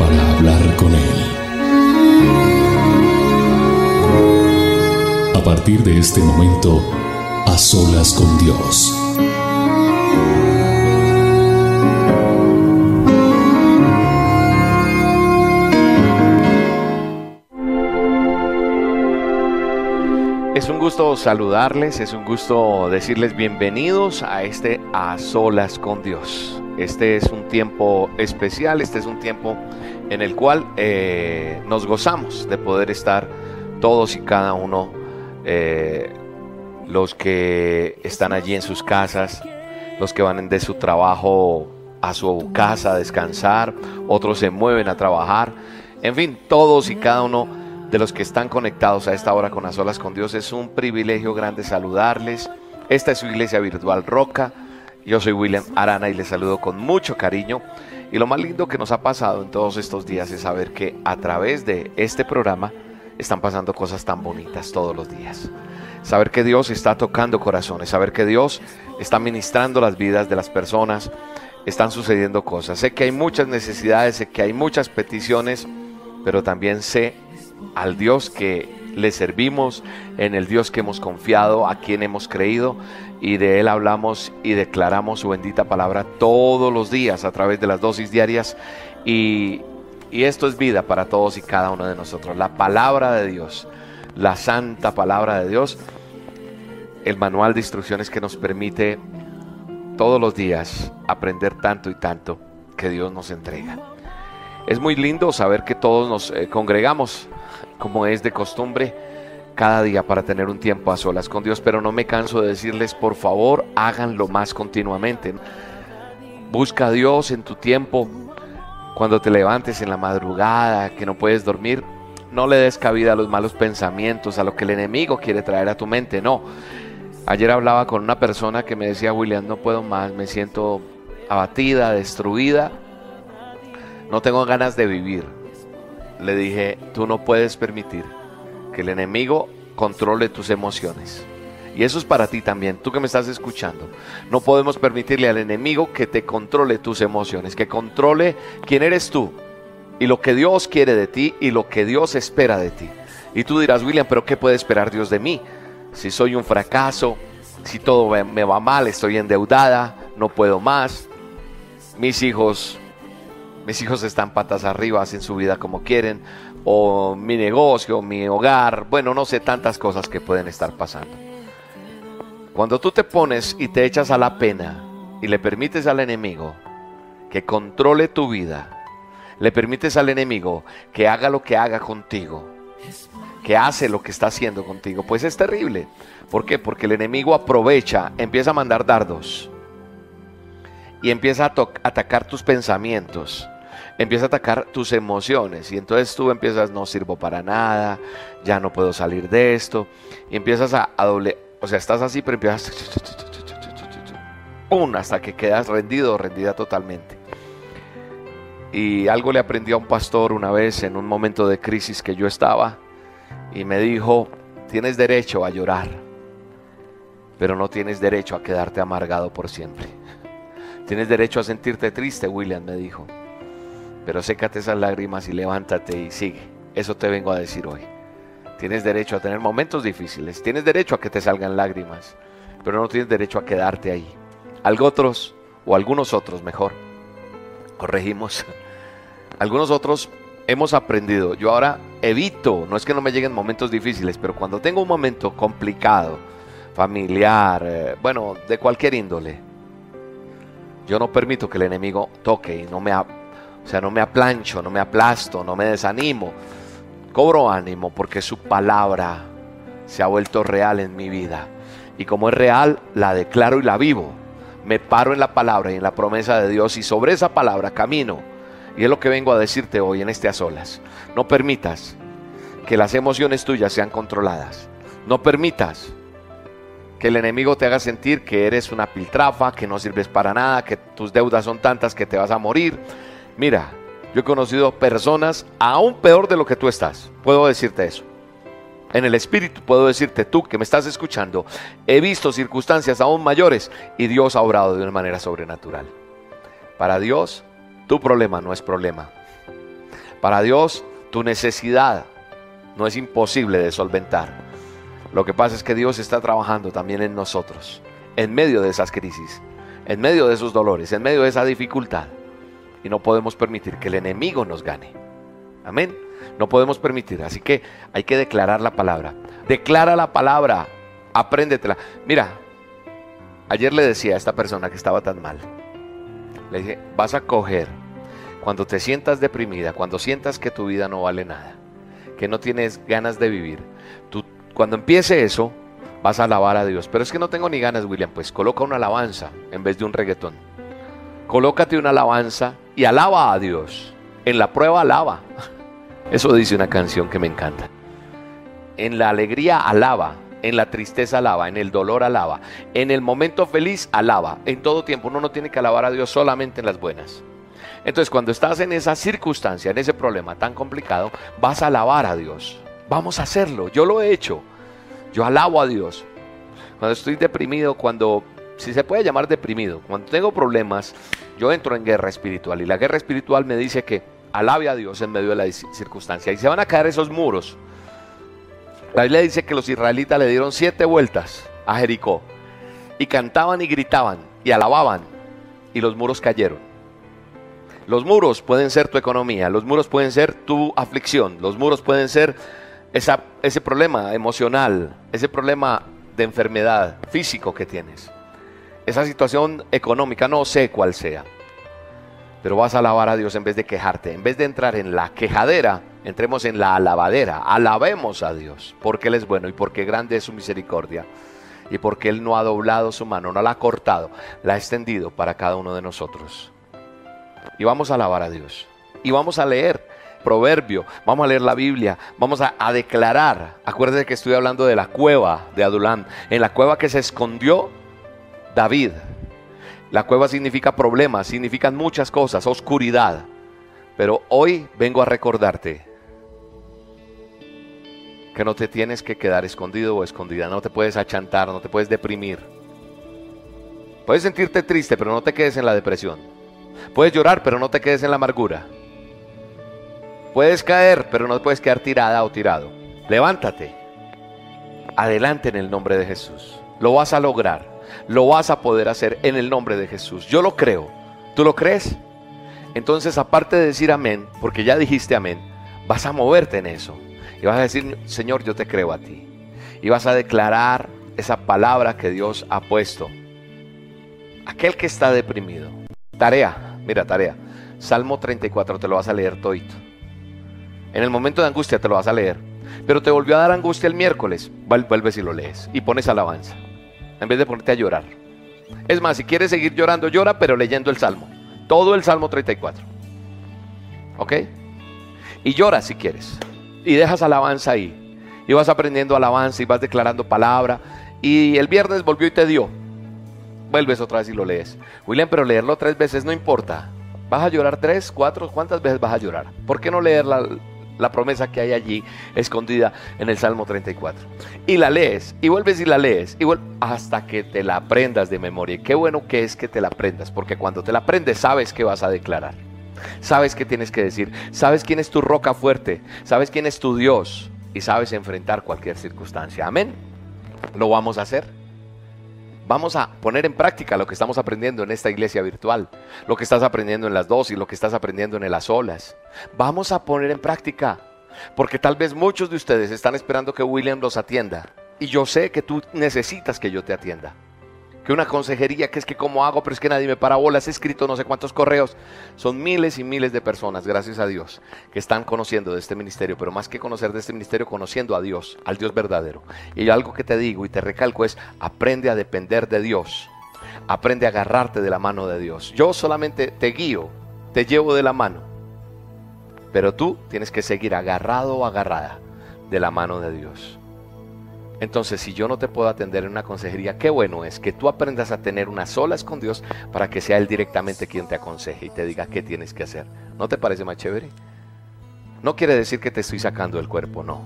para hablar con Él. A partir de este momento, a solas con Dios. Es un gusto saludarles, es un gusto decirles bienvenidos a este A Solas con Dios. Este es un tiempo especial, este es un tiempo en el cual eh, nos gozamos de poder estar todos y cada uno, eh, los que están allí en sus casas, los que van de su trabajo a su casa a descansar, otros se mueven a trabajar, en fin, todos y cada uno de los que están conectados a esta hora con las olas con Dios. Es un privilegio grande saludarles. Esta es su iglesia virtual Roca. Yo soy William Arana y les saludo con mucho cariño. Y lo más lindo que nos ha pasado en todos estos días es saber que a través de este programa están pasando cosas tan bonitas todos los días. Saber que Dios está tocando corazones, saber que Dios está ministrando las vidas de las personas, están sucediendo cosas. Sé que hay muchas necesidades, sé que hay muchas peticiones, pero también sé al Dios que le servimos, en el Dios que hemos confiado, a quien hemos creído y de Él hablamos y declaramos su bendita palabra todos los días a través de las dosis diarias y, y esto es vida para todos y cada uno de nosotros. La palabra de Dios, la santa palabra de Dios, el manual de instrucciones que nos permite todos los días aprender tanto y tanto que Dios nos entrega. Es muy lindo saber que todos nos eh, congregamos como es de costumbre cada día para tener un tiempo a solas con Dios, pero no me canso de decirles, por favor, háganlo más continuamente. Busca a Dios en tu tiempo, cuando te levantes en la madrugada, que no puedes dormir, no le des cabida a los malos pensamientos, a lo que el enemigo quiere traer a tu mente, no. Ayer hablaba con una persona que me decía, William, no puedo más, me siento abatida, destruida, no tengo ganas de vivir. Le dije, tú no puedes permitir que el enemigo controle tus emociones. Y eso es para ti también, tú que me estás escuchando. No podemos permitirle al enemigo que te controle tus emociones, que controle quién eres tú y lo que Dios quiere de ti y lo que Dios espera de ti. Y tú dirás, William, pero ¿qué puede esperar Dios de mí? Si soy un fracaso, si todo me va mal, estoy endeudada, no puedo más, mis hijos, mis hijos están patas arriba, hacen su vida como quieren, o mi negocio, mi hogar, bueno, no sé tantas cosas que pueden estar pasando. Cuando tú te pones y te echas a la pena y le permites al enemigo que controle tu vida, le permites al enemigo que haga lo que haga contigo, que hace lo que está haciendo contigo, pues es terrible. ¿Por qué? Porque el enemigo aprovecha, empieza a mandar dardos y empieza a atacar tus pensamientos, empieza a atacar tus emociones y entonces tú empiezas no sirvo para nada, ya no puedo salir de esto y empiezas a, doble, o sea, estás así pero empiezas hasta que quedas rendido o rendida totalmente. Y algo le aprendí a un pastor una vez en un momento de crisis que yo estaba y me dijo, tienes derecho a llorar, pero no tienes derecho a quedarte amargado por siempre. Tienes derecho a sentirte triste, William me dijo, pero sécate esas lágrimas y levántate y sigue. Eso te vengo a decir hoy. Tienes derecho a tener momentos difíciles, tienes derecho a que te salgan lágrimas, pero no tienes derecho a quedarte ahí. Algo otros, o algunos otros mejor, corregimos, algunos otros hemos aprendido. Yo ahora evito, no es que no me lleguen momentos difíciles, pero cuando tengo un momento complicado, familiar, eh, bueno, de cualquier índole, yo no permito que el enemigo toque y no me, o sea, no me aplancho, no me aplasto, no me desanimo. Cobro ánimo porque su palabra se ha vuelto real en mi vida. Y como es real, la declaro y la vivo. Me paro en la palabra y en la promesa de Dios y sobre esa palabra camino. Y es lo que vengo a decirte hoy en este a solas. No permitas que las emociones tuyas sean controladas. No permitas que el enemigo te haga sentir que eres una piltrafa, que no sirves para nada, que tus deudas son tantas que te vas a morir. Mira, yo he conocido personas aún peor de lo que tú estás. Puedo decirte eso. En el espíritu puedo decirte tú que me estás escuchando, he visto circunstancias aún mayores y Dios ha obrado de una manera sobrenatural. Para Dios, tu problema no es problema. Para Dios, tu necesidad no es imposible de solventar. Lo que pasa es que Dios está trabajando también en nosotros, en medio de esas crisis, en medio de esos dolores, en medio de esa dificultad. Y no podemos permitir que el enemigo nos gane. Amén. No podemos permitir. Así que hay que declarar la palabra. Declara la palabra. Apréndetela. Mira, ayer le decía a esta persona que estaba tan mal. Le dije, vas a coger cuando te sientas deprimida, cuando sientas que tu vida no vale nada, que no tienes ganas de vivir. Tú, cuando empiece eso, vas a alabar a Dios. Pero es que no tengo ni ganas, William. Pues coloca una alabanza en vez de un reggaetón. Colócate una alabanza y alaba a Dios. En la prueba alaba. Eso dice una canción que me encanta. En la alegría alaba, en la tristeza alaba, en el dolor alaba, en el momento feliz alaba. En todo tiempo uno no tiene que alabar a Dios solamente en las buenas. Entonces cuando estás en esa circunstancia, en ese problema tan complicado, vas a alabar a Dios. Vamos a hacerlo. Yo lo he hecho. Yo alabo a Dios. Cuando estoy deprimido, cuando, si se puede llamar deprimido, cuando tengo problemas, yo entro en guerra espiritual. Y la guerra espiritual me dice que alabe a Dios en medio de la circunstancia. Y se van a caer esos muros. La Biblia dice que los israelitas le dieron siete vueltas a Jericó. Y cantaban y gritaban y alababan. Y los muros cayeron. Los muros pueden ser tu economía, los muros pueden ser tu aflicción, los muros pueden ser ese problema emocional, ese problema de enfermedad físico que tienes, esa situación económica, no sé cuál sea. Pero vas a alabar a Dios en vez de quejarte. En vez de entrar en la quejadera, entremos en la alabadera. Alabemos a Dios, porque Él es bueno y porque grande es su misericordia. Y porque Él no ha doblado su mano, no la ha cortado, la ha extendido para cada uno de nosotros. Y vamos a alabar a Dios. Y vamos a leer proverbio, vamos a leer la Biblia, vamos a, declarar. Acuérdense que estoy hablando de la cueva de Adulán. En la cueva que se escondió David. La cueva significa problemas, significan muchas cosas, oscuridad. Pero hoy vengo a recordarte que no te tienes que quedar escondido o escondida, no te puedes achantar, no te puedes deprimir. Puedes sentirte triste, pero no te quedes en la depresión. Puedes llorar, pero no te quedes en la amargura. Puedes caer, pero no puedes quedar tirada o tirado. Levántate. Adelante en el nombre de Jesús. Lo vas a lograr. Lo vas a poder hacer en el nombre de Jesús. Yo lo creo. ¿Tú lo crees? Entonces, aparte de decir amén, porque ya dijiste amén, vas a moverte en eso. Y vas a decir, Señor, yo te creo a ti. Y vas a declarar esa palabra que Dios ha puesto. Aquel que está deprimido. Tarea, mira, tarea. Salmo 34, te lo vas a leer todito. En el momento de angustia te lo vas a leer. Pero te volvió a dar angustia el miércoles. Vuelves y lo lees. Y pones alabanza en vez de ponerte a llorar. Es más, si quieres seguir llorando, llora, pero leyendo el Salmo. Todo el Salmo 34. ¿Ok? Y llora si quieres. Y dejas alabanza ahí. Y vas aprendiendo alabanza y vas declarando palabra. Y el viernes volvió y te dio. Vuelves otra vez y lo lees. William, pero leerlo tres veces no importa. ¿Vas a llorar tres, cuatro? ¿Cuántas veces vas a llorar? ¿Por qué no leerla la promesa que hay allí escondida en el Salmo 34. Y la lees, y vuelves y la lees, y hasta que te la aprendas de memoria. Qué bueno que es que te la aprendas, porque cuando te la aprendes sabes qué vas a declarar. Sabes qué tienes que decir, sabes quién es tu roca fuerte, sabes quién es tu Dios y sabes enfrentar cualquier circunstancia. Amén. Lo vamos a hacer. Vamos a poner en práctica lo que estamos aprendiendo en esta iglesia virtual, lo que estás aprendiendo en las dos y lo que estás aprendiendo en las olas. Vamos a poner en práctica, porque tal vez muchos de ustedes están esperando que William los atienda. Y yo sé que tú necesitas que yo te atienda que una consejería, que es que cómo hago, pero es que nadie me para bolas, he escrito no sé cuántos correos. Son miles y miles de personas, gracias a Dios, que están conociendo de este ministerio, pero más que conocer de este ministerio, conociendo a Dios, al Dios verdadero. Y algo que te digo y te recalco es, aprende a depender de Dios, aprende a agarrarte de la mano de Dios. Yo solamente te guío, te llevo de la mano, Pero tú tienes que seguir agarrado o agarrada de la mano de Dios. Entonces, si yo no te puedo atender en una consejería, qué bueno es que tú aprendas a tener unas solas con Dios para que sea Él directamente quien te aconseje y te diga qué tienes que hacer. ¿No te parece más chévere? No quiere decir que te estoy sacando del cuerpo, no.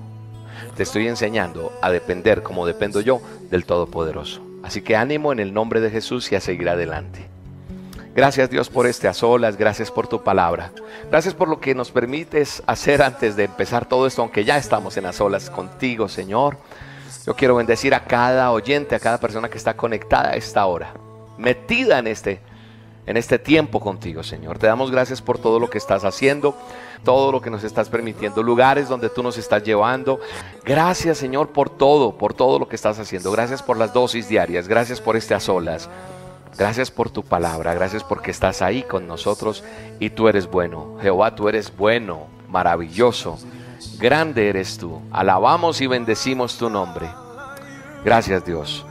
Te estoy enseñando a depender, como dependo yo, del Todopoderoso. Así que ánimo en el nombre de Jesús y a seguir adelante. Gracias Dios por este a solas, gracias por tu palabra. Gracias por lo que nos permites hacer antes de empezar todo esto, aunque ya estamos en a solas contigo, Señor. Yo quiero bendecir a cada oyente, a cada persona que está conectada a esta hora, metida en este, en este tiempo contigo, Señor. Te damos gracias por todo lo que estás haciendo, todo lo que nos estás permitiendo, lugares donde tú nos estás llevando. Gracias, Señor, por todo, por todo lo que estás haciendo. Gracias por las dosis diarias, gracias por este a solas. Gracias por tu palabra, gracias porque estás ahí con nosotros y tú eres bueno. Jehová, tú eres bueno, maravilloso. Grande eres tú. Alabamos y bendecimos tu nombre. Gracias Dios.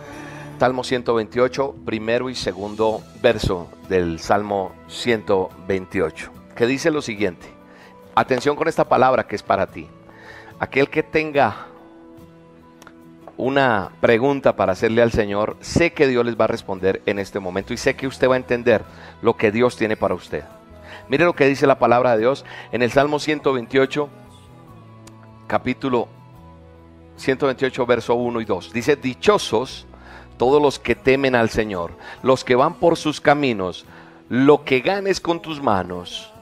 Salmo 128, primero y segundo verso del Salmo 128, que dice lo siguiente. Atención con esta palabra que es para ti. Aquel que tenga una pregunta para hacerle al Señor, sé que Dios les va a responder en este momento y sé que usted va a entender lo que Dios tiene para usted. Mire lo que dice la palabra de Dios en el Salmo 128, capítulo 128, verso 1 y 2. Dice, dichosos todos los que temen al Señor, los que van por sus caminos, lo que ganes con tus manos,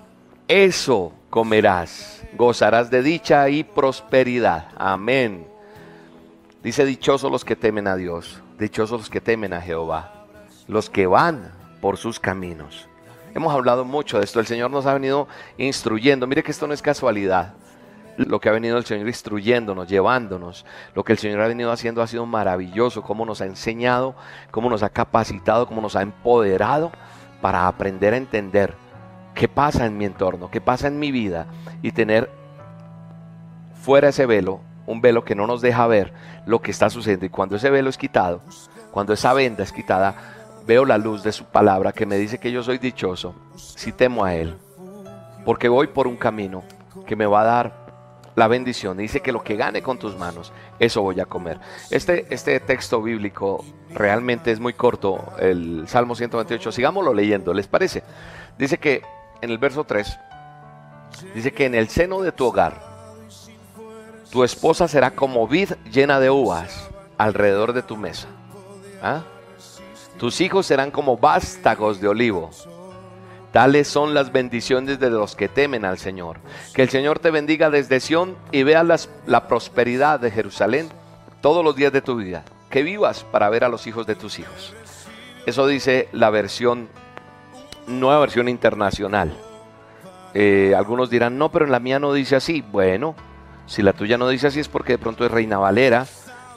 eso comerás, gozarás de dicha y prosperidad. Amén. Dice, dichosos los que temen a Dios, dichosos los que temen a Jehová, los que van por sus caminos. Hemos hablado mucho de esto, el Señor nos ha venido instruyendo. Mire que esto no es casualidad lo que ha venido el Señor instruyéndonos, llevándonos, lo que el Señor ha venido haciendo ha sido maravilloso, cómo nos ha enseñado, cómo nos ha capacitado, cómo nos ha empoderado para aprender a entender qué pasa en mi entorno, qué pasa en mi vida y tener fuera ese velo, un velo que no nos deja ver lo que está sucediendo. Y cuando ese velo es quitado, cuando esa venda es quitada, veo la luz de su palabra que me dice que yo soy dichoso si temo a Él, porque voy por un camino que me va a dar la bendición. Dice que lo que gane con tus manos, eso voy a comer. Este, este texto bíblico realmente es muy corto, el Salmo 128. Sigámoslo leyendo, ¿les parece? Dice que en el verso 3, dice que en el seno de tu hogar, tu esposa será como vid llena de uvas alrededor de tu mesa. ¿Ah? Tus hijos serán como vástagos de olivo Tales son las bendiciones de los que temen al Señor. Que el Señor te bendiga desde Sión y vea la prosperidad de Jerusalén todos los días de tu vida. Que vivas para ver a los hijos de tus hijos. Eso dice la versión, nueva versión internacional. Eh, algunos dirán, no, pero en la mía no dice así. Bueno, si la tuya no dice así es porque de pronto es Reina Valera,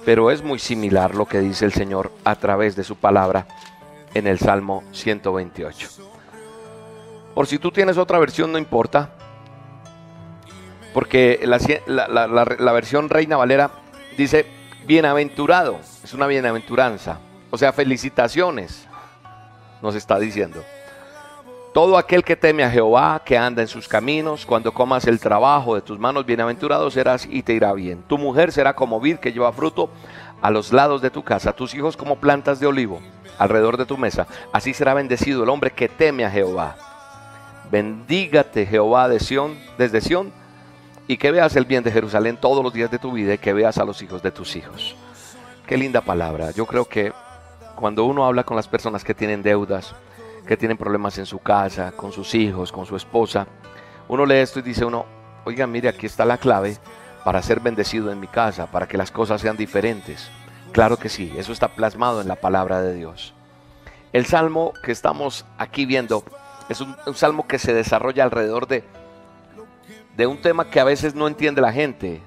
pero es muy similar lo que dice el Señor a través de su palabra en el Salmo 128. Por si tú tienes otra versión, no importa. Porque la, versión Reina Valera dice, bienaventurado, es una bienaventuranza. O sea, felicitaciones, nos está diciendo. Todo aquel que teme a Jehová, que anda en sus caminos, cuando comas el trabajo de tus manos, bienaventurado serás y te irá bien. Tu mujer será como vid que lleva fruto a los lados de tu casa, tus hijos como plantas de olivo alrededor de tu mesa. Así será bendecido el hombre que teme a Jehová. Bendígate Jehová de Sión, desde Sión, y que veas el bien de Jerusalén todos los días de tu vida y que veas a los hijos de tus hijos. Qué linda palabra. Yo creo que cuando uno habla con las personas que tienen deudas, que tienen problemas en su casa, con sus hijos, con su esposa, uno lee esto y dice uno, oiga, mire, aquí está la clave para ser bendecido en mi casa, para que las cosas sean diferentes. Claro que sí, eso está plasmado en la palabra de Dios. El salmo que estamos aquí viendo es un, salmo que se desarrolla alrededor de, de un tema que a veces no entiende la gente.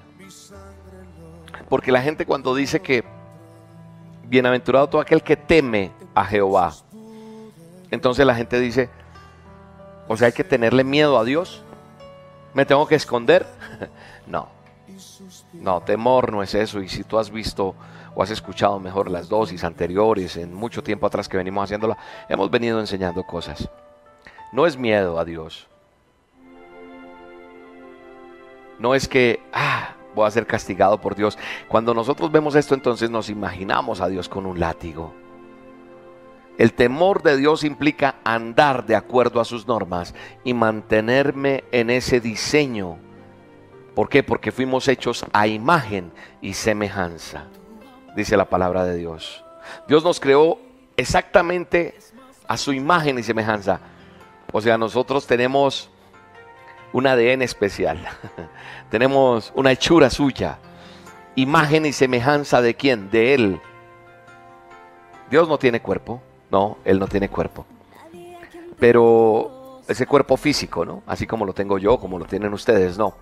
Porque la gente cuando dice que bienaventurado todo aquel que teme a Jehová, entonces la gente dice, o sea, hay que tenerle miedo a Dios. ¿Me tengo que esconder? no. No, temor no es eso. Y si tú has visto o has escuchado mejor las dosis anteriores, en mucho tiempo atrás que venimos haciéndola, hemos venido enseñando cosas no es miedo a Dios. No es que, ah, voy a ser castigado por Dios. Cuando nosotros vemos esto, entonces nos imaginamos a Dios con un látigo. El temor de Dios implica andar de acuerdo a sus normas y mantenerme en ese diseño. ¿Por qué? Porque fuimos hechos a imagen y semejanza, dice la palabra de Dios. Dios nos creó exactamente a su imagen y semejanza. O sea, nosotros tenemos un ADN especial. tenemos una hechura suya. Imagen y semejanza de quién? De Él. Dios no tiene cuerpo. No, Él no tiene cuerpo. Pero ese cuerpo físico, ¿no? Así como lo tengo yo, como lo tienen ustedes, no.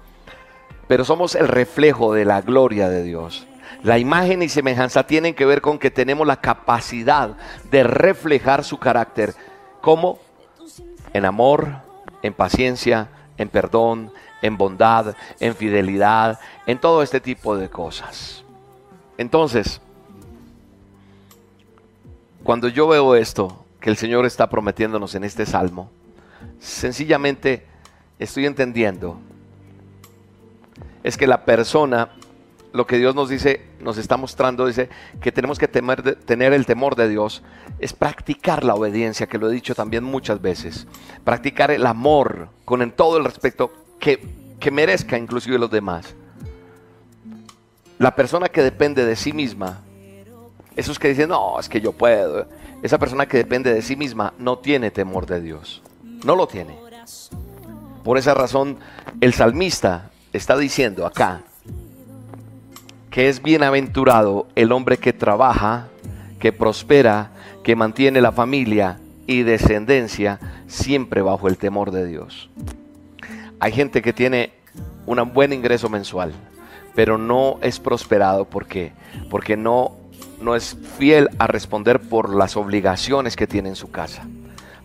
Pero somos el reflejo de la gloria de Dios. La imagen y semejanza tienen que ver con que tenemos la capacidad de reflejar su carácter. ¿Cómo? En amor, en paciencia, en perdón, en bondad, en fidelidad, en todo este tipo de cosas. Entonces, cuando yo veo esto que el Señor está prometiéndonos en este salmo, sencillamente estoy entendiendo es que la persona, lo que Dios nos dice, nos está mostrando, dice que tenemos que tener el temor de Dios, es practicar la obediencia, que lo he dicho también muchas veces, practicar el amor con en todo el respeto que, que merezca inclusive los demás. La persona que depende de sí misma esos que dicen, no, es que yo puedo. Esa persona que depende de sí misma no tiene temor de Dios. No lo tiene. Por esa razón, el salmista está diciendo acá que es bienaventurado el hombre que trabaja, que prospera, que mantiene la familia y descendencia siempre bajo el temor de Dios. Hay gente que tiene un buen ingreso mensual, pero no es prosperado. ¿Por qué? Porque no no es fiel a responder por las obligaciones que tiene en su casa,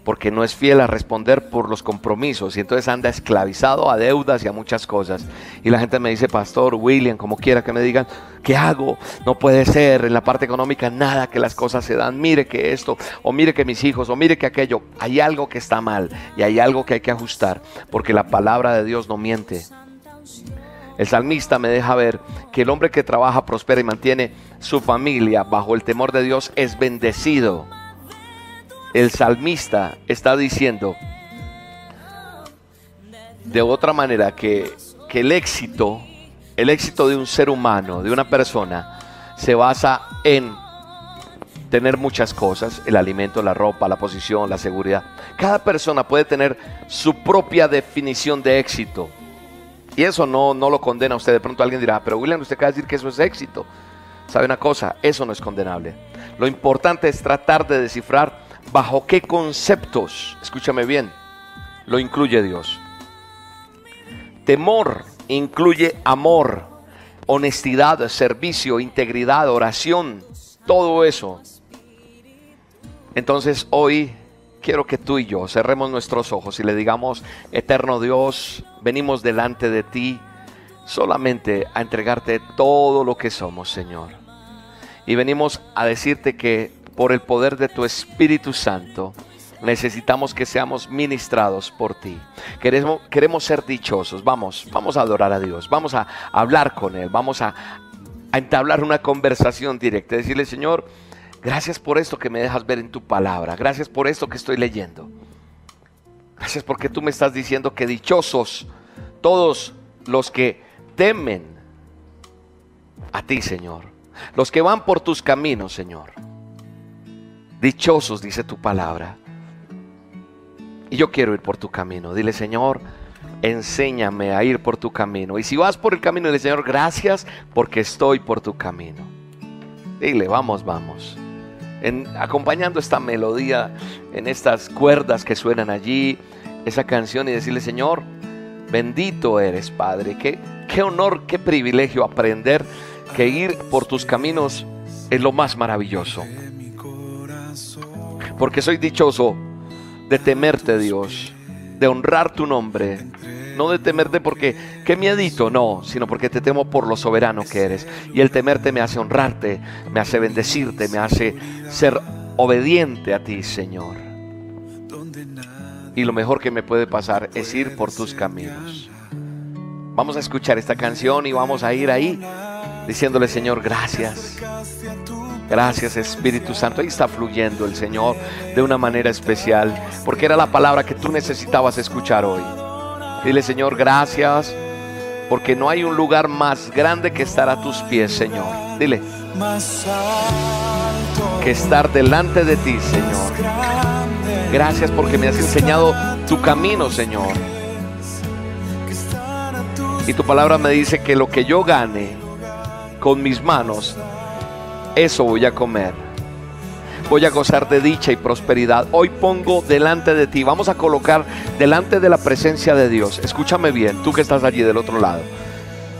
porque no es fiel a responder por los compromisos y entonces anda esclavizado a deudas y a muchas cosas. Y la gente me dice, pastor, William, como quiera que me digan, ¿qué hago? No puede ser en la parte económica nada que las cosas se dan, mire que esto, o mire que mis hijos, o mire que aquello, hay algo que está mal y hay algo que hay que ajustar, porque la palabra de Dios no miente. El salmista me deja ver que el hombre que trabaja, prospera y mantiene su familia bajo el temor de Dios es bendecido. El salmista está diciendo de otra manera que, que el éxito, el éxito de un ser humano, de una persona, se basa en tener muchas cosas, el alimento, la ropa, la posición, la seguridad. Cada persona puede tener su propia definición de éxito. Y eso no, no lo condena a usted. De pronto alguien dirá, pero William, usted acaba de decir que eso es éxito. ¿Sabe una cosa? Eso no es condenable. Lo importante es tratar de descifrar bajo qué conceptos, escúchame bien, lo incluye Dios. Temor incluye amor, honestidad, servicio, integridad, oración, todo eso. Entonces hoy quiero que tú y yo cerremos nuestros ojos y le digamos, eterno Dios, venimos delante de ti solamente a entregarte todo lo que somos, Señor. Y venimos a decirte que por el poder de tu Espíritu Santo, necesitamos que seamos ministrados por ti. Queremos, queremos ser dichosos. Vamos, vamos a adorar a Dios. Vamos a hablar con Él. Vamos a, a entablar una conversación directa. Decirle, Señor, Gracias por esto que me dejas ver en tu palabra. Gracias por esto que estoy leyendo. Gracias porque tú me estás diciendo que dichosos todos los que temen a ti, Señor. Los que van por tus caminos, Señor. Dichosos, dice tu palabra. Y yo quiero ir por tu camino. Dile, Señor, enséñame a ir por tu camino. Y si vas por el camino, dile, Señor, gracias porque estoy por tu camino. Dile, vamos, vamos acompañando esta melodía en estas cuerdas que suenan allí, esa canción y decirle, Señor, bendito eres, Padre. Qué, qué honor, qué privilegio aprender que ir por tus caminos es lo más maravilloso. Porque soy dichoso de temerte, Dios, de honrar tu nombre, no de temerte porque qué miedito, no, sino porque te temo por lo soberano que eres. Y el temerte me hace honrarte, me hace bendecirte, me hace ser obediente a ti, Señor. Y lo mejor que me puede pasar es ir por tus caminos. Vamos a escuchar esta canción y vamos a ir ahí diciéndole, Señor, gracias. Gracias Espíritu Santo. Ahí está fluyendo el Señor de una manera especial, porque era la palabra que tú necesitabas escuchar hoy. Dile, Señor, gracias, porque no hay un lugar más grande que estar a tus pies, Señor. Dile, que estar delante de ti, Señor. Gracias porque me has enseñado tu camino, Señor. Y tu palabra me dice que lo que yo gane con mis manos, eso voy a comer. Voy a gozar de dicha y prosperidad. Hoy pongo delante de ti, vamos a colocar delante de la presencia de Dios. Escúchame bien, tú que estás allí del otro lado.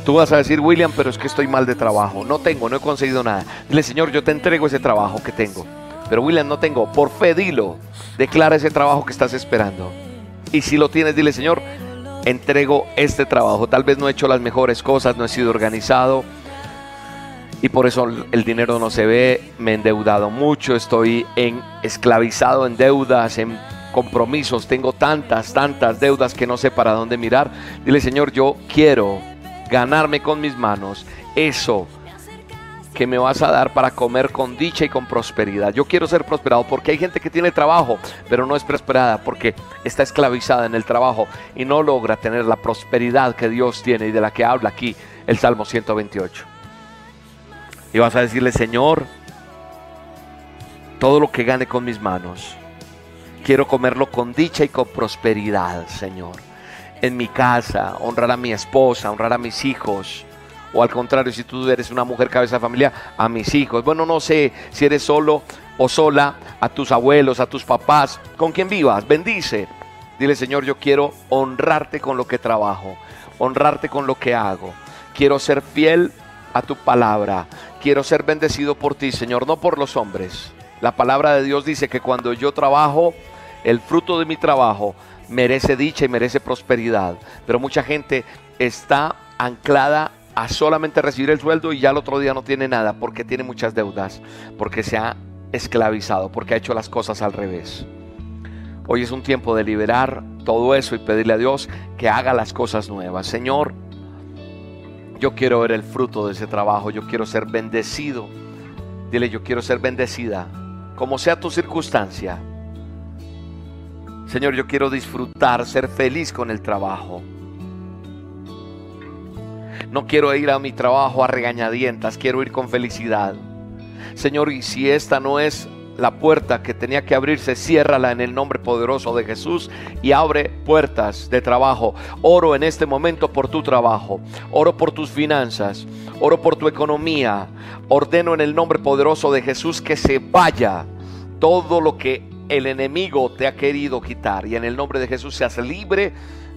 Tú vas a decir, William, pero es que estoy mal de trabajo. No tengo, no he conseguido nada. Dile, Señor, yo te entrego ese trabajo que tengo. Pero William, no tengo. Por fe, dilo. Declara ese trabajo que estás esperando. Y si lo tienes, dile, Señor, entrego este trabajo. Tal vez no he hecho las mejores cosas, no he sido organizado y por eso el dinero no se ve, me he endeudado mucho, estoy en esclavizado en deudas, en compromisos, tengo tantas, tantas deudas que no sé para dónde mirar. Dile, Señor, yo quiero ganarme con mis manos eso que me vas a dar para comer con dicha y con prosperidad. Yo quiero ser prosperado porque hay gente que tiene trabajo, pero no es prosperada porque está esclavizada en el trabajo y no logra tener la prosperidad que Dios tiene y de la que habla aquí el Salmo 128. Y vas a decirle, Señor, todo lo que gane con mis manos, quiero comerlo con dicha y con prosperidad, Señor. En mi casa, honrar a mi esposa, honrar a mis hijos. O al contrario, si tú eres una mujer cabeza de familia, a mis hijos. Bueno, no sé si eres solo o sola, a tus abuelos, a tus papás, con quien vivas, bendice. Dile, Señor, yo quiero honrarte con lo que trabajo, honrarte con lo que hago. Quiero ser fiel a tu palabra. Quiero ser bendecido por ti, Señor, no por los hombres. La palabra de Dios dice que cuando yo trabajo, el fruto de mi trabajo merece dicha y merece prosperidad. Pero mucha gente está anclada a solamente recibir el sueldo y ya el otro día no tiene nada porque tiene muchas deudas, porque se ha esclavizado, porque ha hecho las cosas al revés. Hoy es un tiempo de liberar todo eso y pedirle a Dios que haga las cosas nuevas. Señor, yo quiero ver el fruto de ese trabajo, yo quiero ser bendecido. Dile, yo quiero ser bendecida, como sea tu circunstancia. Señor, yo quiero disfrutar, ser feliz con el trabajo. No quiero ir a mi trabajo a regañadientas, quiero ir con felicidad. Señor, y si esta no es la puerta que tenía que abrirse, ciérrala en el nombre poderoso de Jesús y abre puertas de trabajo. Oro en este momento por tu trabajo, oro por tus finanzas, oro por tu economía. Ordeno en el nombre poderoso de Jesús que se vaya todo lo que el enemigo te ha querido quitar y en el nombre de Jesús seas libre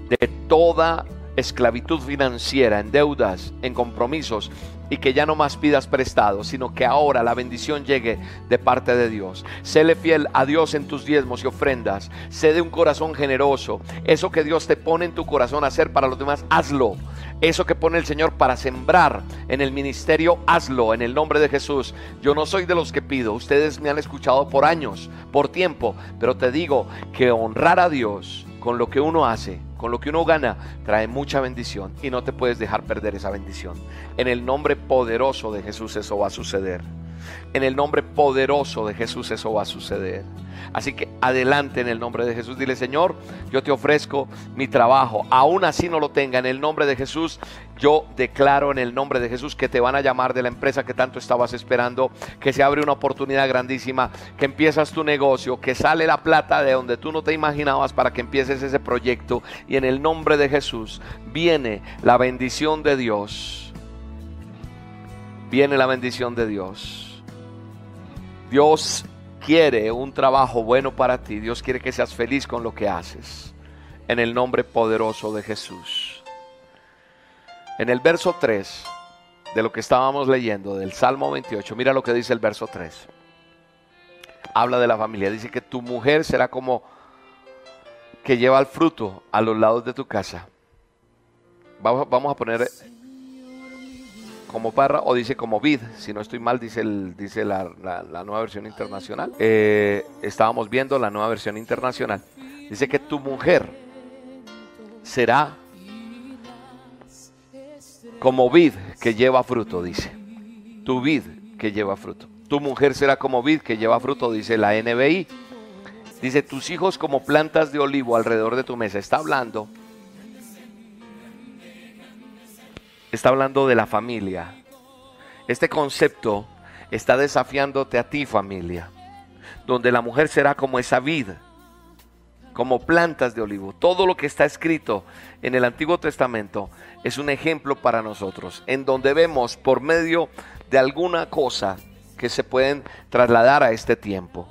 de toda esclavitud financiera, en deudas, en compromisos y que ya no más pidas prestado, sino que ahora la bendición llegue de parte de Dios. Séle fiel a Dios en tus diezmos y ofrendas. Sé de un corazón generoso. Eso que Dios te pone en tu corazón a hacer para los demás, hazlo. Eso que pone el Señor para sembrar en el ministerio, hazlo en el nombre de Jesús. Yo no soy de los que pido. Ustedes me han escuchado por años, por tiempo, pero te digo que honrar a Dios con lo que uno hace con lo que uno gana, trae mucha bendición y no te puedes dejar perder esa bendición. En el nombre poderoso de Jesús eso va a suceder. En el nombre poderoso de Jesús eso va a suceder. Así que adelante en el nombre de Jesús. Dile, Señor, yo te ofrezco mi trabajo. Aún así no lo tenga. En el nombre de Jesús, yo declaro en el nombre de Jesús que te van a llamar de la empresa que tanto estabas esperando. Que se abre una oportunidad grandísima. Que empiezas tu negocio. Que sale la plata de donde tú no te imaginabas para que empieces ese proyecto. Y en el nombre de Jesús viene la bendición de Dios. Viene la bendición de Dios. Dios quiere un trabajo bueno para ti. Dios quiere que seas feliz con lo que haces. En el nombre poderoso de Jesús. En el verso 3 de lo que estábamos leyendo del Salmo 28, mira lo que dice el verso 3. Habla de la familia. Dice que tu mujer será como que lleva el fruto a los lados de tu casa. Vamos, vamos a poner como parra o dice como vid, si no estoy mal, dice, el, dice la, nueva versión internacional. Eh, estábamos viendo la nueva versión internacional. Dice que tu mujer será como vid que lleva fruto, dice. Tu vid que lleva fruto. Tu mujer será como vid que lleva fruto, dice la NBI. Dice, tus hijos como plantas de olivo alrededor de tu mesa. Está hablando. Está hablando de la familia. Este concepto está desafiándote a ti familia. Donde la mujer será como esa vid como plantas de olivo. Todo lo que está escrito en el Antiguo Testamento es un ejemplo para nosotros, en donde vemos por medio de alguna cosa que se pueden trasladar a este tiempo.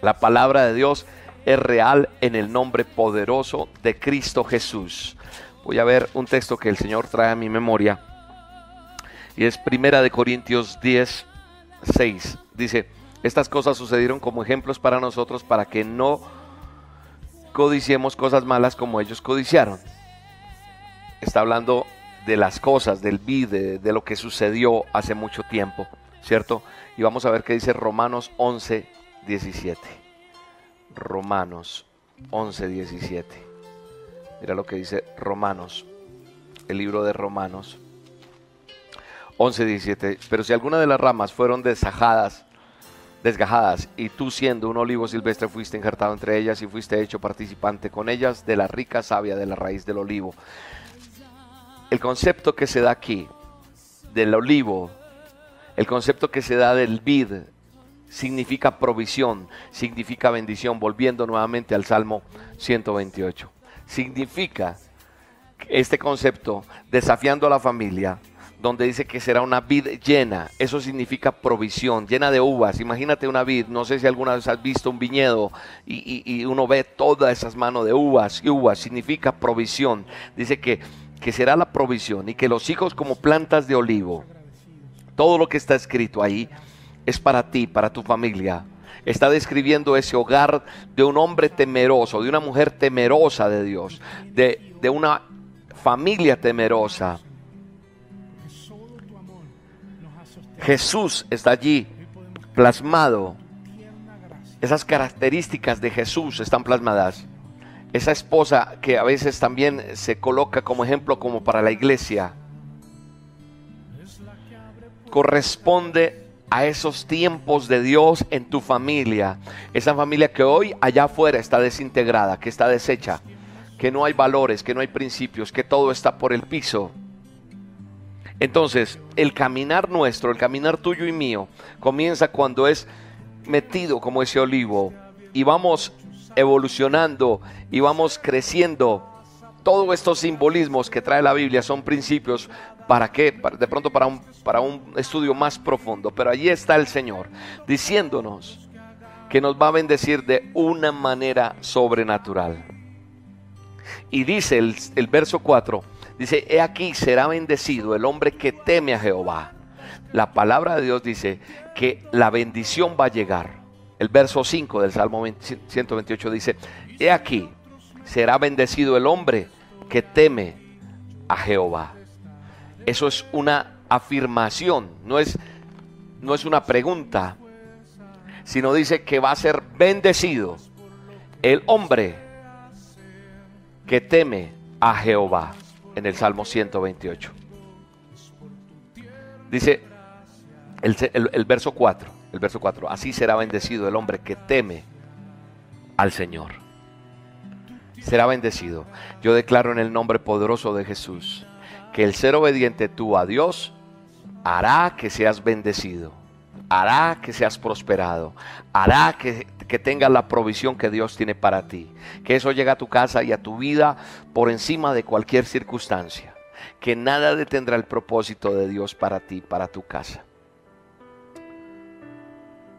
La palabra de Dios es real en el nombre poderoso de Cristo Jesús. Voy a ver un texto que el Señor trae a mi memoria. Y es Primera de Corintios 10, 6. Dice, estas cosas sucedieron como ejemplos para nosotros para que no codiciemos cosas malas como ellos codiciaron. Está hablando de las cosas, del vide, de lo que sucedió hace mucho tiempo, ¿cierto? Y vamos a ver qué dice Romanos 11, 17. Romanos 11, 17. Mira lo que dice Romanos, el libro de Romanos 11, 17. Pero si alguna de las ramas fueron desajadas, desgajadas, y tú siendo un olivo silvestre fuiste injertado entre ellas y fuiste hecho participante con ellas de la rica savia de la raíz del olivo. El concepto que se da aquí del olivo, el concepto que se da del vid, significa provisión, significa bendición, volviendo nuevamente al Salmo 128. Significa este concepto, desafiando a la familia, donde dice que será una vid llena. Eso significa provisión, llena de uvas. Imagínate una vid, no sé si alguna vez has visto un viñedo y, uno ve todas esas manos de uvas y uvas, significa provisión. Dice que, que será la provisión y que los hijos como plantas de olivo, todo lo que está escrito ahí es para ti, para tu familia. Está describiendo ese hogar de un hombre temeroso, de una mujer temerosa de Dios, de, de una familia temerosa Jesús está allí plasmado. Esas características de Jesús están plasmadas. Esa esposa que a veces también se coloca como ejemplo como para la iglesia, corresponde a esos tiempos de Dios en tu familia. Esa familia que hoy allá afuera está desintegrada, que está deshecha, que no hay valores, que no hay principios, que todo está por el piso. Entonces, el caminar nuestro, el caminar tuyo y mío, comienza cuando es metido como ese olivo y vamos evolucionando y vamos creciendo. Todos estos simbolismos que trae la Biblia son principios para qué, de pronto para un, para un estudio más profundo. Pero allí está el Señor diciéndonos que nos va a bendecir de una manera sobrenatural. Y dice el, el verso 4, Dice, he aquí será bendecido el hombre que teme a Jehová. La palabra de Dios dice que la bendición va a llegar. El verso 5 del Salmo 128 dice, he aquí será bendecido el hombre que teme a Jehová. Eso es una afirmación, no es, no es una pregunta, sino dice que va a ser bendecido el hombre que teme a Jehová en el Salmo 128. Dice el, verso 4, el verso 4, así será bendecido el hombre que teme al Señor. Será bendecido. Yo declaro en el nombre poderoso de Jesús que el ser obediente tú a Dios hará que seas bendecido, hará que seas prosperado, hará que, que tengas la provisión que Dios tiene para ti. Que eso llegue a tu casa y a tu vida por encima de cualquier circunstancia. Que nada detendrá el propósito de Dios para ti, para tu casa.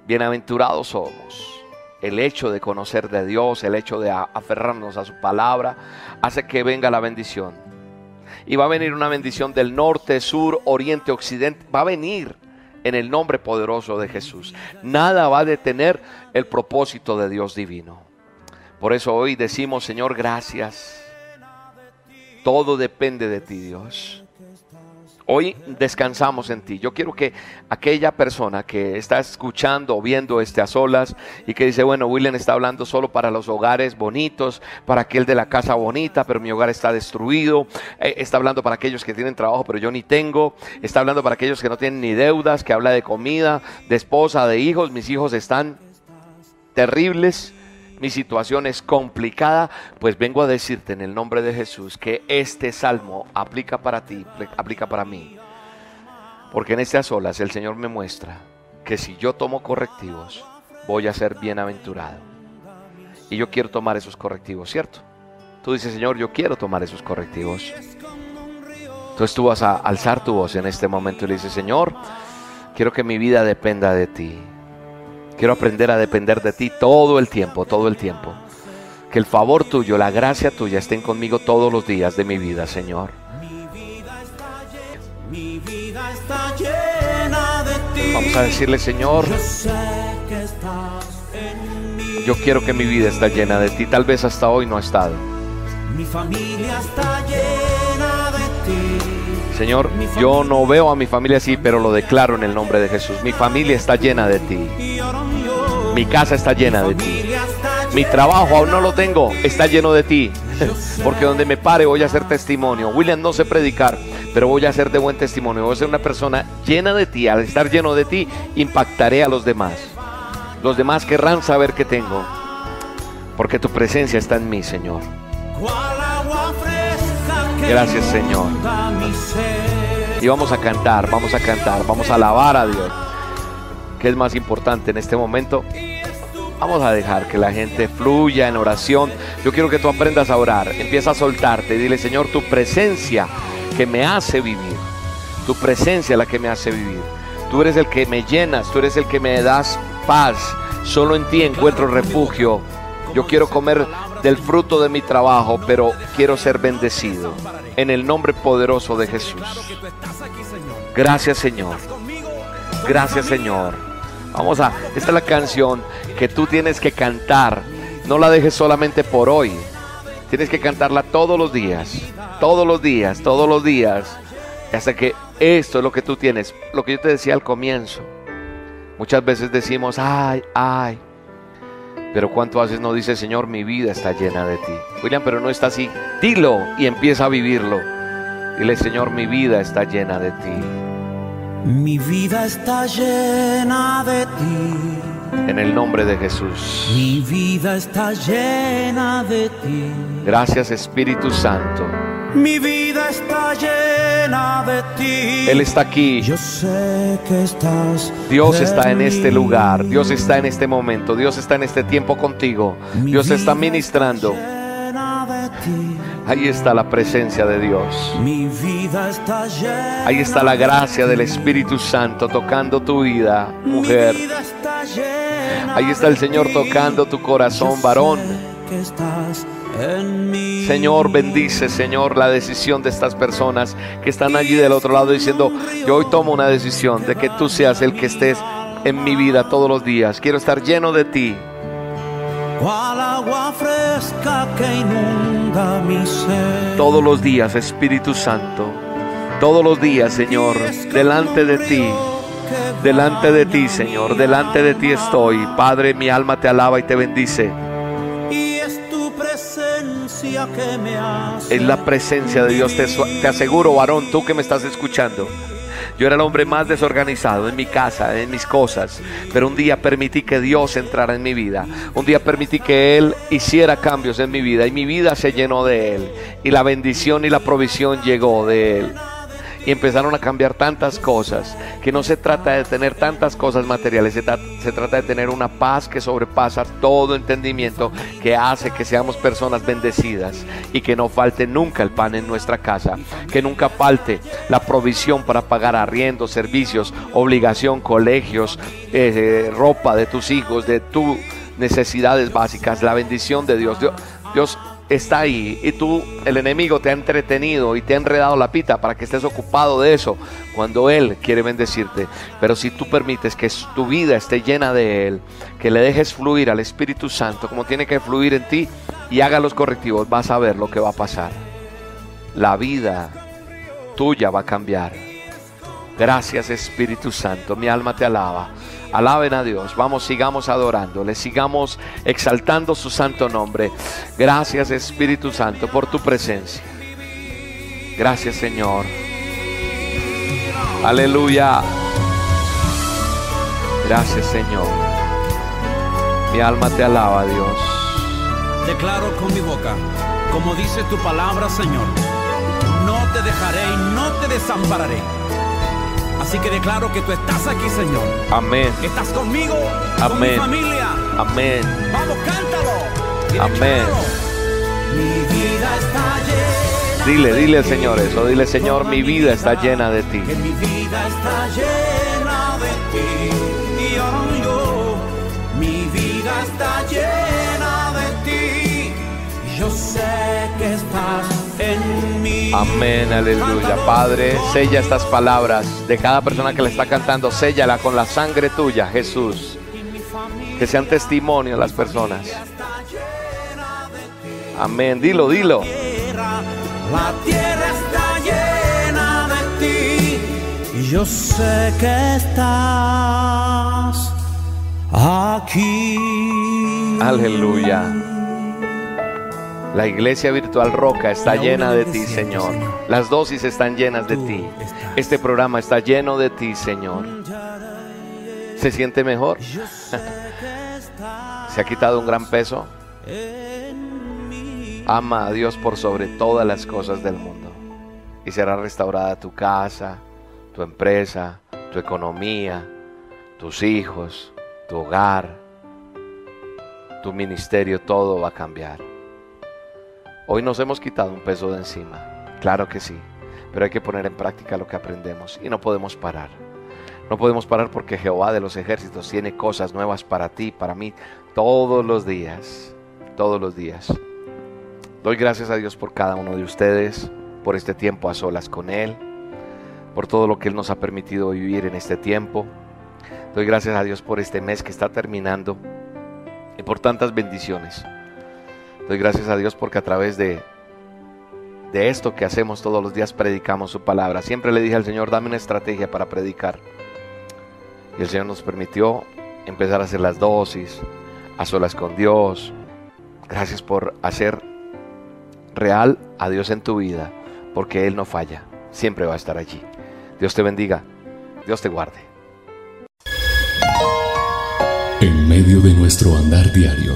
Bienaventurados somos. El hecho de conocer de Dios, el hecho de aferrarnos a su palabra, hace que venga la bendición. Y va a venir una bendición del norte, sur, oriente, occidente. Va a venir en el nombre poderoso de Jesús. Nada va a detener el propósito de Dios divino. Por eso hoy decimos, Señor, gracias. Todo depende de ti, Dios. Hoy descansamos en ti. Yo quiero que aquella persona que está escuchando o viendo este a solas y que dice, bueno, William está hablando solo para los hogares bonitos, para aquel de la casa bonita, pero mi hogar está destruido. Eh, está hablando para aquellos que tienen trabajo, pero yo ni tengo. Está hablando para aquellos que no tienen ni deudas, que habla de comida, de esposa, de hijos. Mis hijos están terribles mi situación es complicada, pues vengo a decirte en el nombre de Jesús que este salmo aplica para ti, aplica para mí. Porque en estas olas el Señor me muestra que si yo tomo correctivos, voy a ser bienaventurado. Y yo quiero tomar esos correctivos, ¿cierto? Tú dices, Señor, yo quiero tomar esos correctivos. Entonces tú vas a alzar tu voz en este momento y le dices, Señor, quiero que mi vida dependa de ti. Quiero aprender a depender de ti todo el tiempo, todo el tiempo. Que el favor tuyo, la gracia tuya estén conmigo todos los días de mi vida, Señor. Vamos a decirle, Señor, yo quiero que mi vida esté llena de ti. Tal vez hasta hoy no ha estado. Mi familia está llena de ti. Señor, yo no veo a mi familia así, pero lo declaro en el nombre de Jesús. Mi familia está llena de ti. Mi casa está llena de ti. Mi trabajo aún no lo tengo, está lleno de ti. Porque donde me pare voy a hacer testimonio. William no sé predicar, pero voy a ser de buen testimonio. Voy a ser una persona llena de ti. Al estar lleno de ti, impactaré a los demás. Los demás querrán saber que tengo. Porque tu presencia está en mí, Señor. Gracias, Señor. Y vamos a cantar, vamos a cantar, vamos a alabar a Dios. ¿Qué es más importante en este momento? Vamos a dejar que la gente fluya en oración. Yo quiero que tú aprendas a orar. Empieza a soltarte. Dile, Señor, tu presencia que me hace vivir. Tu presencia la que me hace vivir. Tú eres el que me llenas. Tú eres el que me das paz. Solo en ti encuentro refugio. Yo quiero comer del fruto de mi trabajo, pero quiero ser bendecido. En el nombre poderoso de Jesús. Gracias, Señor. Gracias, Señor. Vamos a, esta es la canción que tú tienes que cantar. No la dejes solamente por hoy. Tienes que cantarla todos los días. Todos los días, todos los días. Hasta que esto es lo que tú tienes. Lo que yo te decía al comienzo. Muchas veces decimos, ay, ay. Pero cuánto haces no dice, Señor, mi vida está llena de ti. William, pero no está así. Dilo y empieza a vivirlo. Dile, Señor, mi vida está llena de ti. Mi vida está llena de ti. En el nombre de Jesús. Mi vida está llena de ti. Gracias Espíritu Santo. Mi vida está llena de ti. Él está aquí. Yo sé que estás. Dios está en este lugar. Dios está en este momento. Dios está en este tiempo contigo. Dios está ministrando. Ahí está la presencia de Dios. Mi vida está Ahí está la gracia del Espíritu Santo tocando tu vida, mujer. Ahí está el Señor tocando tu corazón, varón. Señor, bendice, Señor, la decisión de estas personas que están allí del otro lado diciendo, yo hoy tomo una decisión de que tú seas el que estés en mi vida todos los días. Quiero estar lleno de ti agua fresca que inunda mi ser. Todos los días, Espíritu Santo, todos los días, Señor, delante de ti, delante de ti, Señor, delante de ti estoy. Padre, mi alma te alaba y te bendice. Y es tu presencia que me hace. Es la presencia de Dios, te, te aseguro, varón, tú que me estás escuchando yo era el hombre más desorganizado en mi casa, en mis cosas. Pero un día permití que Dios entrara en mi vida. Un día permití que Él hiciera cambios en mi vida. Y mi vida se llenó de Él. Y la bendición y la provisión llegó de Él y empezaron a cambiar tantas cosas, que no se trata de tener tantas cosas materiales, se, se, trata de tener una paz que sobrepasa todo entendimiento, que hace que seamos personas bendecidas y que no falte nunca el pan en nuestra casa, que nunca falte la provisión para pagar arriendo, servicios, obligación, colegios, eh, ropa de tus hijos, de tus necesidades básicas, la bendición de. Dios, Dios está ahí y tú, el enemigo te ha entretenido y te ha enredado la pita para que estés ocupado de eso cuando Él quiere bendecirte. Pero si tú permites que tu vida esté llena de Él, que le dejes fluir al Espíritu Santo como tiene que fluir en ti y haga los correctivos, vas a ver lo que va a pasar. La vida tuya va a cambiar. Gracias Espíritu Santo, mi alma te alaba. Alaben a Dios, vamos, sigamos adorándole, sigamos exaltando su santo nombre. Gracias Espíritu Santo por tu presencia. Gracias Señor. Aleluya. Gracias Señor. Mi alma te alaba Dios. Declaro con mi boca, como dice tu palabra Señor, no te dejaré y no te desampararé. Así que declaro que tú estás aquí, Señor. Amén. Estás conmigo, Amén. con mi familia. Amén. Vamos, cántalo. Amén. Mi vida está llena. Dile, dile. Señor eso. Dile, Señor, mi vida está llena de ti. Que mi vida está llena de ti. Y yo, mi vida está llena. Yo sé que estás en mí. Amén, aleluya. Padre, sella estas palabras de cada persona que le está cantando. Séllala con la sangre tuya, Jesús. Que sean testimonio las personas. Amén. Dilo, dilo. la tierra está llena de ti. Y yo sé que estás aquí. Aleluya. La iglesia virtual Roca está llena de ti, Señor. Las dosis están llenas de ti. Este programa está lleno de ti, Señor. ¿Se siente mejor? ¿Se ha quitado un gran peso? Ama a Dios por sobre todas las cosas del mundo. Y será restaurada tu casa, tu empresa, tu economía, tus hijos, tu hogar, tu ministerio, todo va a cambiar. Hoy nos hemos quitado un peso de encima, claro que sí, pero hay que poner en práctica lo que aprendemos y no podemos parar. No podemos parar porque Jehová de los ejércitos tiene cosas nuevas para ti, para mí, todos los días, todos los días. Doy gracias a Dios por cada uno de ustedes, por este tiempo a solas con Él, por todo lo que Él nos ha permitido vivir en este tiempo. Doy gracias a Dios por este mes que está terminando y por tantas bendiciones. Doy gracias a Dios porque a través de, de esto que hacemos todos los días predicamos su palabra. Siempre le dije al Señor, dame una estrategia para predicar. Y el Señor nos permitió empezar a hacer las dosis, a solas con Dios. Gracias por hacer real a Dios en tu vida, porque Él no falla, siempre va a estar allí. Dios te bendiga, Dios te guarde. En medio de nuestro andar diario,